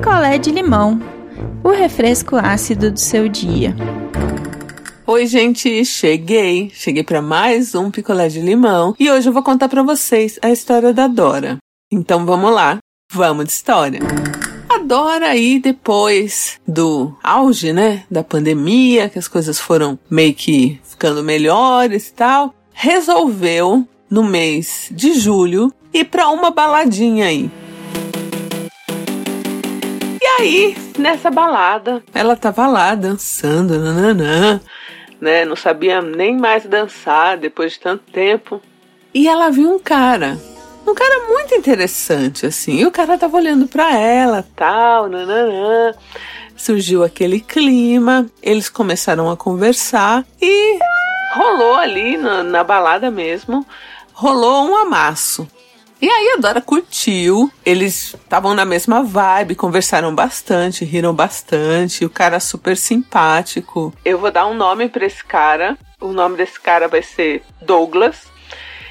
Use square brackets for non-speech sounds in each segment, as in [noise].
picolé de limão, o refresco ácido do seu dia. Oi, gente, cheguei. Cheguei para mais um picolé de limão e hoje eu vou contar para vocês a história da Dora. Então vamos lá, vamos de história. A Dora aí depois do auge, né, da pandemia, que as coisas foram meio que ficando melhores e tal, resolveu no mês de julho ir para uma baladinha aí. Aí, nessa balada, ela tava lá dançando, nananã, né? Não sabia nem mais dançar depois de tanto tempo. E ela viu um cara, um cara muito interessante, assim. E o cara tava olhando para ela, tal, nananã. Surgiu aquele clima, eles começaram a conversar e rolou ali na, na balada mesmo, rolou um amasso. E aí a Dora curtiu, eles estavam na mesma vibe, conversaram bastante, riram bastante, o cara super simpático. Eu vou dar um nome para esse cara, o nome desse cara vai ser Douglas.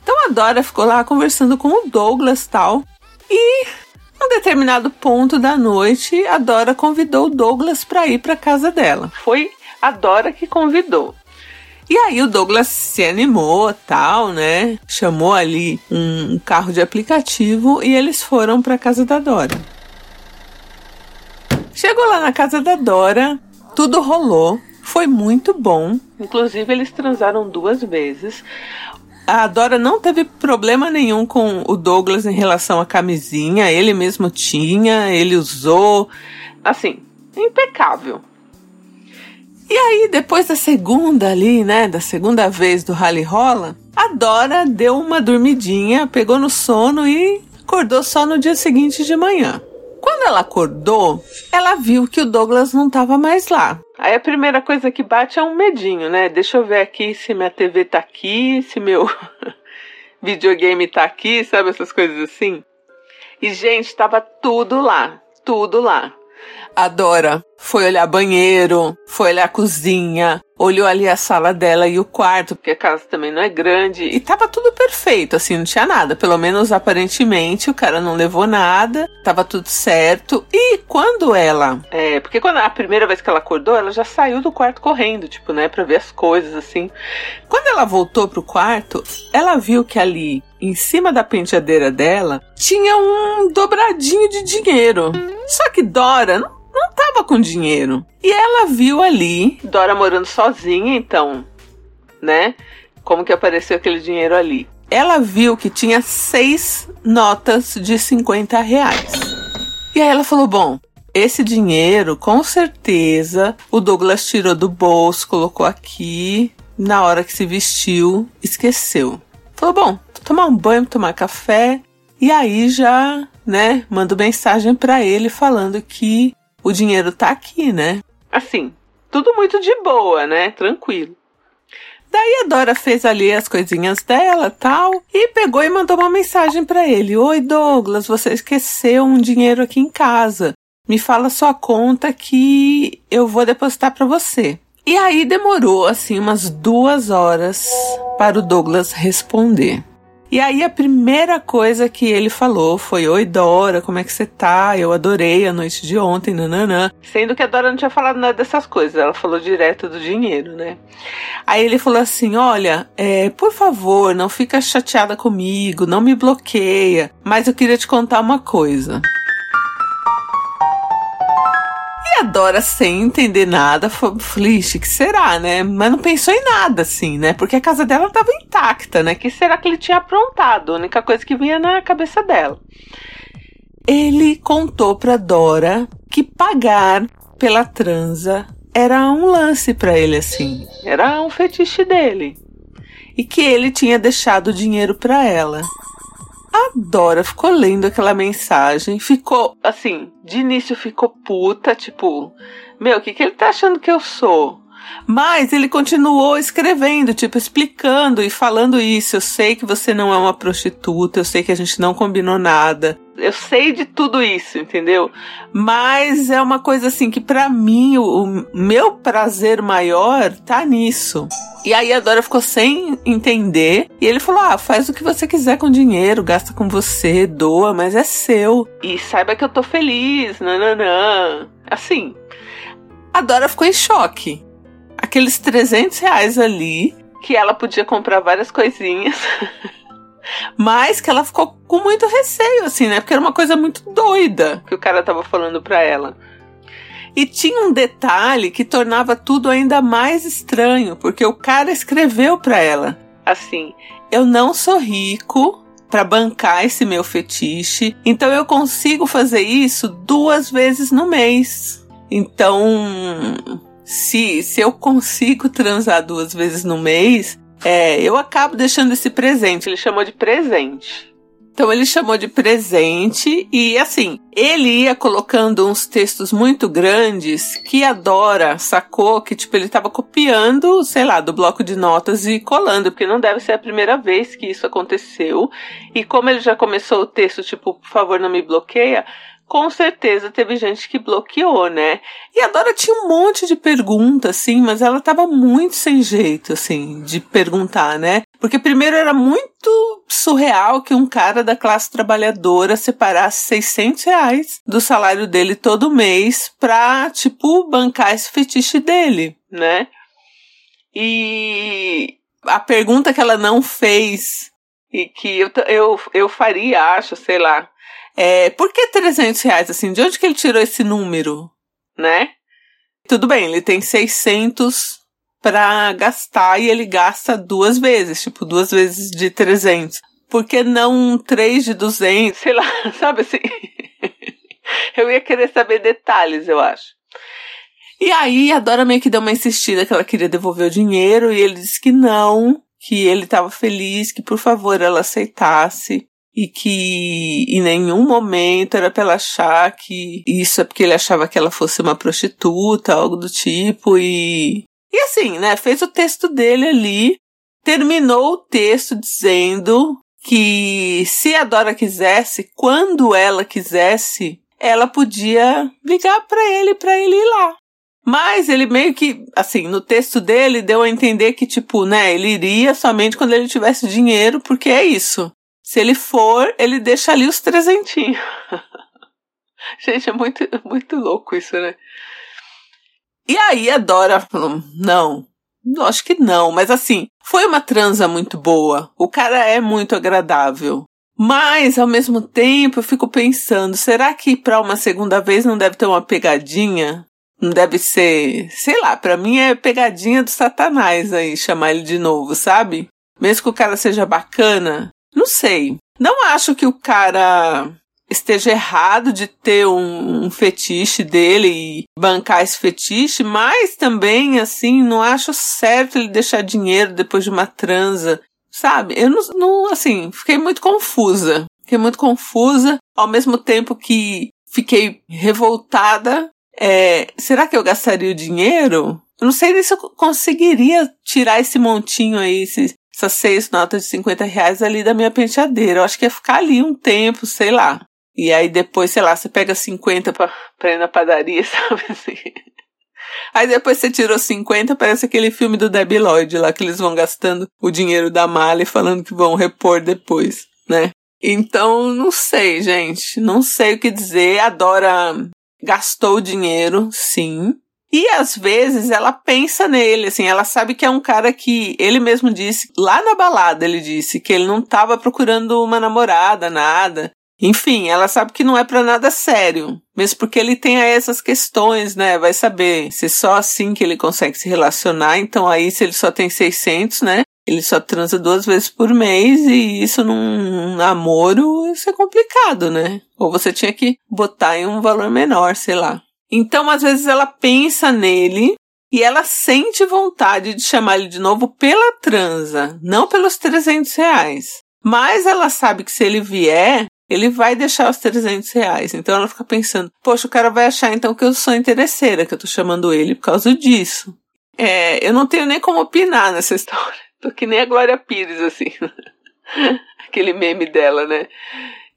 Então a Dora ficou lá conversando com o Douglas tal, e um determinado ponto da noite, a Dora convidou o Douglas para ir para casa dela. Foi a Dora que convidou. E aí o Douglas se animou, tal, né? Chamou ali um carro de aplicativo e eles foram para casa da Dora. Chegou lá na casa da Dora, tudo rolou, foi muito bom. Inclusive eles transaram duas vezes. A Dora não teve problema nenhum com o Douglas em relação à camisinha, ele mesmo tinha, ele usou. Assim, impecável. E aí, depois da segunda ali, né, da segunda vez do rally rola, a Dora deu uma dormidinha, pegou no sono e acordou só no dia seguinte de manhã. Quando ela acordou, ela viu que o Douglas não estava mais lá. Aí a primeira coisa que bate é um medinho, né? Deixa eu ver aqui se minha TV tá aqui, se meu [laughs] videogame tá aqui, sabe essas coisas assim? E gente, tava tudo lá, tudo lá. A Dora foi olhar banheiro, foi olhar cozinha, olhou ali a sala dela e o quarto, porque a casa também não é grande, e tava tudo perfeito, assim, não tinha nada. Pelo menos aparentemente o cara não levou nada, tava tudo certo. E quando ela. É, porque quando a primeira vez que ela acordou, ela já saiu do quarto correndo, tipo, né, pra ver as coisas, assim. Quando ela voltou pro quarto, ela viu que ali, em cima da penteadeira dela, tinha um dobradinho de dinheiro. Só que Dora não não tava com dinheiro. E ela viu ali, Dora morando sozinha, então, né? Como que apareceu aquele dinheiro ali? Ela viu que tinha seis notas de 50 reais. E aí ela falou: bom, esse dinheiro, com certeza, o Douglas tirou do bolso, colocou aqui, na hora que se vestiu, esqueceu. Falou: bom, vou tomar um banho, tomar café. E aí já, né, mando mensagem para ele falando que o dinheiro tá aqui, né? Assim, tudo muito de boa, né? Tranquilo. Daí a Dora fez ali as coisinhas dela, tal, e pegou e mandou uma mensagem para ele: "Oi, Douglas, você esqueceu um dinheiro aqui em casa. Me fala sua conta que eu vou depositar para você." E aí demorou assim umas duas horas para o Douglas responder. E aí a primeira coisa que ele falou foi: Oi, Dora, como é que você tá? Eu adorei a noite de ontem, nananã. Sendo que a Dora não tinha falado nada dessas coisas, ela falou direto do dinheiro, né? Aí ele falou assim: Olha, é, por favor, não fica chateada comigo, não me bloqueia, mas eu queria te contar uma coisa a Dora, sem entender nada, falou, que será, né? Mas não pensou em nada, assim, né? Porque a casa dela estava intacta, né? Que será que ele tinha aprontado? A única coisa que vinha na cabeça dela. Ele contou pra Dora que pagar pela transa era um lance para ele, assim. Era um fetiche dele. E que ele tinha deixado dinheiro para ela. A Dora ficou lendo aquela mensagem, ficou assim, de início ficou puta, tipo, meu, o que, que ele tá achando que eu sou? Mas ele continuou escrevendo, tipo, explicando e falando isso. Eu sei que você não é uma prostituta, eu sei que a gente não combinou nada. Eu sei de tudo isso, entendeu? Mas é uma coisa assim que para mim o, o, meu prazer maior tá nisso. E aí a Dora ficou sem entender e ele falou: "Ah, faz o que você quiser com dinheiro, gasta com você, doa, mas é seu. E saiba que eu tô feliz, nananã." Assim, a Dora ficou em choque. Aqueles 300 reais ali, que ela podia comprar várias coisinhas. [laughs] Mas que ela ficou com muito receio, assim, né? Porque era uma coisa muito doida que o cara tava falando pra ela. E tinha um detalhe que tornava tudo ainda mais estranho, porque o cara escreveu pra ela assim: Eu não sou rico para bancar esse meu fetiche, então eu consigo fazer isso duas vezes no mês. Então, se, se eu consigo transar duas vezes no mês, é, eu acabo deixando esse presente. Ele chamou de presente. Então ele chamou de presente e assim, ele ia colocando uns textos muito grandes que a Dora sacou que tipo ele estava copiando, sei lá, do bloco de notas e colando, porque não deve ser a primeira vez que isso aconteceu. E como ele já começou o texto tipo, por favor, não me bloqueia, com certeza teve gente que bloqueou, né? E a Dora tinha um monte de perguntas, assim, mas ela tava muito sem jeito, assim, de perguntar, né? Porque primeiro era muito surreal que um cara da classe trabalhadora separasse 600 reais do salário dele todo mês pra, tipo, bancar esse fetiche dele, né? E a pergunta que ela não fez e que eu, eu, eu faria, acho, sei lá, é, por que 300 reais, assim? De onde que ele tirou esse número, né? Tudo bem, ele tem 600 para gastar e ele gasta duas vezes, tipo, duas vezes de 300. Por que não três de 200? Sei lá, [laughs] sabe assim? [laughs] eu ia querer saber detalhes, eu acho. E aí a Dora meio que deu uma insistida que ela queria devolver o dinheiro e ele disse que não, que ele estava feliz, que por favor ela aceitasse e que em nenhum momento era para ela achar que isso é porque ele achava que ela fosse uma prostituta, algo do tipo e e assim, né, fez o texto dele ali, terminou o texto dizendo que se a Dora quisesse, quando ela quisesse, ela podia ligar para ele para ele ir lá. Mas ele meio que, assim, no texto dele deu a entender que, tipo, né, ele iria somente quando ele tivesse dinheiro, porque é isso. Se ele for, ele deixa ali os trezentinhos. [laughs] Gente, é muito, muito louco isso, né? E aí a Dora falou: não, acho que não, mas assim, foi uma transa muito boa. O cara é muito agradável. Mas, ao mesmo tempo, eu fico pensando: será que para uma segunda vez não deve ter uma pegadinha? Não deve ser, sei lá, para mim é pegadinha do Satanás aí, chamar ele de novo, sabe? Mesmo que o cara seja bacana, não sei. Não acho que o cara esteja errado de ter um, um, fetiche dele e bancar esse fetiche, mas também, assim, não acho certo ele deixar dinheiro depois de uma transa, sabe? Eu não, não assim, fiquei muito confusa. Fiquei muito confusa, ao mesmo tempo que fiquei revoltada. É, será que eu gastaria o dinheiro? Eu não sei nem se eu conseguiria tirar esse montinho aí, esse, essas seis notas de 50 reais ali da minha penteadeira. Eu acho que ia ficar ali um tempo, sei lá. E aí depois, sei lá, você pega 50 pra, pra ir na padaria, [laughs] sabe assim? Aí depois você tirou 50, parece aquele filme do Debbie Lloyd lá, que eles vão gastando o dinheiro da mala e falando que vão repor depois, né? Então, não sei, gente. Não sei o que dizer. A Dora gastou o dinheiro, sim. E às vezes ela pensa nele, assim, ela sabe que é um cara que ele mesmo disse, lá na balada ele disse que ele não estava procurando uma namorada, nada. Enfim, ela sabe que não é para nada sério, mesmo porque ele tem essas questões, né? Vai saber se só assim que ele consegue se relacionar, então aí se ele só tem 600, né? Ele só transa duas vezes por mês e isso num namoro, isso é complicado, né? Ou você tinha que botar em um valor menor, sei lá. Então, às vezes, ela pensa nele e ela sente vontade de chamar ele de novo pela transa, não pelos 300 reais. Mas ela sabe que se ele vier, ele vai deixar os 300 reais. Então ela fica pensando, poxa, o cara vai achar então que eu sou interesseira, que eu tô chamando ele por causa disso. É, eu não tenho nem como opinar nessa [laughs] história. Tô que nem a Glória Pires, assim. [laughs] Aquele meme dela, né?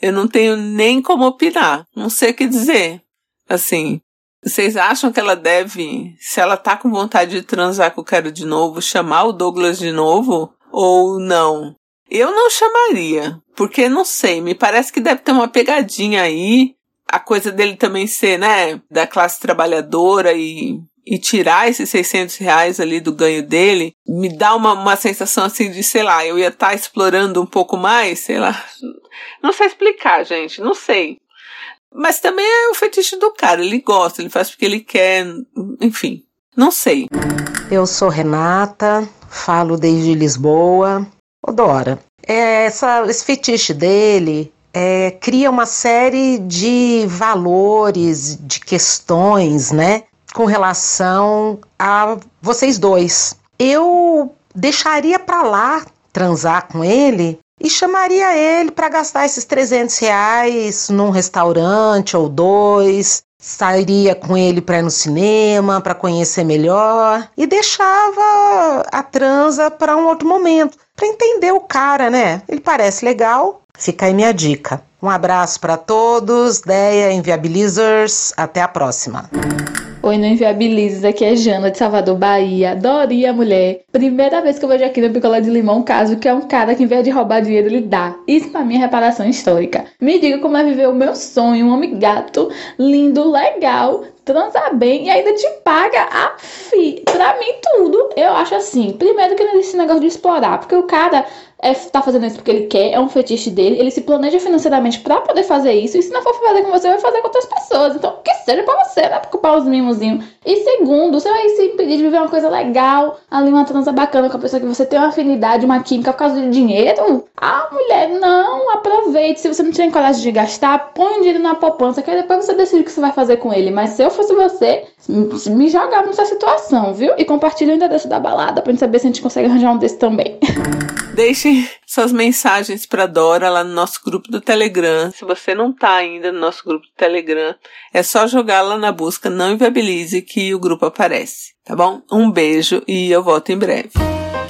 Eu não tenho nem como opinar. Não sei o que dizer. Assim, vocês acham que ela deve, se ela tá com vontade de transar com o cara de novo, chamar o Douglas de novo? Ou não? Eu não chamaria, porque não sei, me parece que deve ter uma pegadinha aí. A coisa dele também ser, né, da classe trabalhadora e, e tirar esses 600 reais ali do ganho dele, me dá uma, uma sensação assim de, sei lá, eu ia estar tá explorando um pouco mais, sei lá. Não sei explicar, gente, não sei. Mas também é o fetiche do cara, ele gosta, ele faz porque ele quer, enfim, não sei. Eu sou Renata, falo desde Lisboa. Ô Dora, é, essa, esse fetiche dele é, cria uma série de valores, de questões, né, com relação a vocês dois. Eu deixaria para lá transar com ele e chamaria ele para gastar esses 300 reais num restaurante ou dois, sairia com ele para ir no cinema, para conhecer melhor e deixava a transa para um outro momento, para entender o cara, né? Ele parece legal. Fica aí minha dica. Um abraço para todos, Deia Inviabilizers, até a próxima. Oi, não inviabilizes. Aqui é Jana de Salvador, Bahia. Doria, mulher. Primeira vez que eu vejo aqui no Picolé de Limão um caso que é um cara que, em vez de roubar dinheiro, ele dá. Isso pra mim é reparação histórica. Me diga como é viver o meu sonho, um homem gato, lindo, legal, transar bem e ainda te paga a fi. Pra mim, tudo. Eu acho assim. Primeiro que não existe negócio de explorar, porque o cara é, tá fazendo isso porque ele quer, é um fetiche dele, ele se planeja financeiramente para poder fazer isso, e se não for fazer com você, vai fazer com outras pessoas. Então, que seja pra você, né? Culpar os mimozinhos. E segundo, você vai se impedir de viver uma coisa legal, ali uma transa bacana com a pessoa que você tem uma afinidade, uma química por causa de dinheiro? Ah, mulher, não, aproveite. Se você não tiver coragem de gastar, põe o dinheiro na poupança, que aí depois você decide o que você vai fazer com ele. Mas se eu fosse você, me jogava nessa situação, viu? E compartilha o endereço da balada pra gente saber se a gente consegue arranjar um desse também. Deixem suas mensagens para Dora lá no nosso grupo do Telegram. Se você não tá ainda no nosso grupo do Telegram, é só jogar lá na busca Não Inviabilize que o grupo aparece, tá bom? Um beijo e eu volto em breve.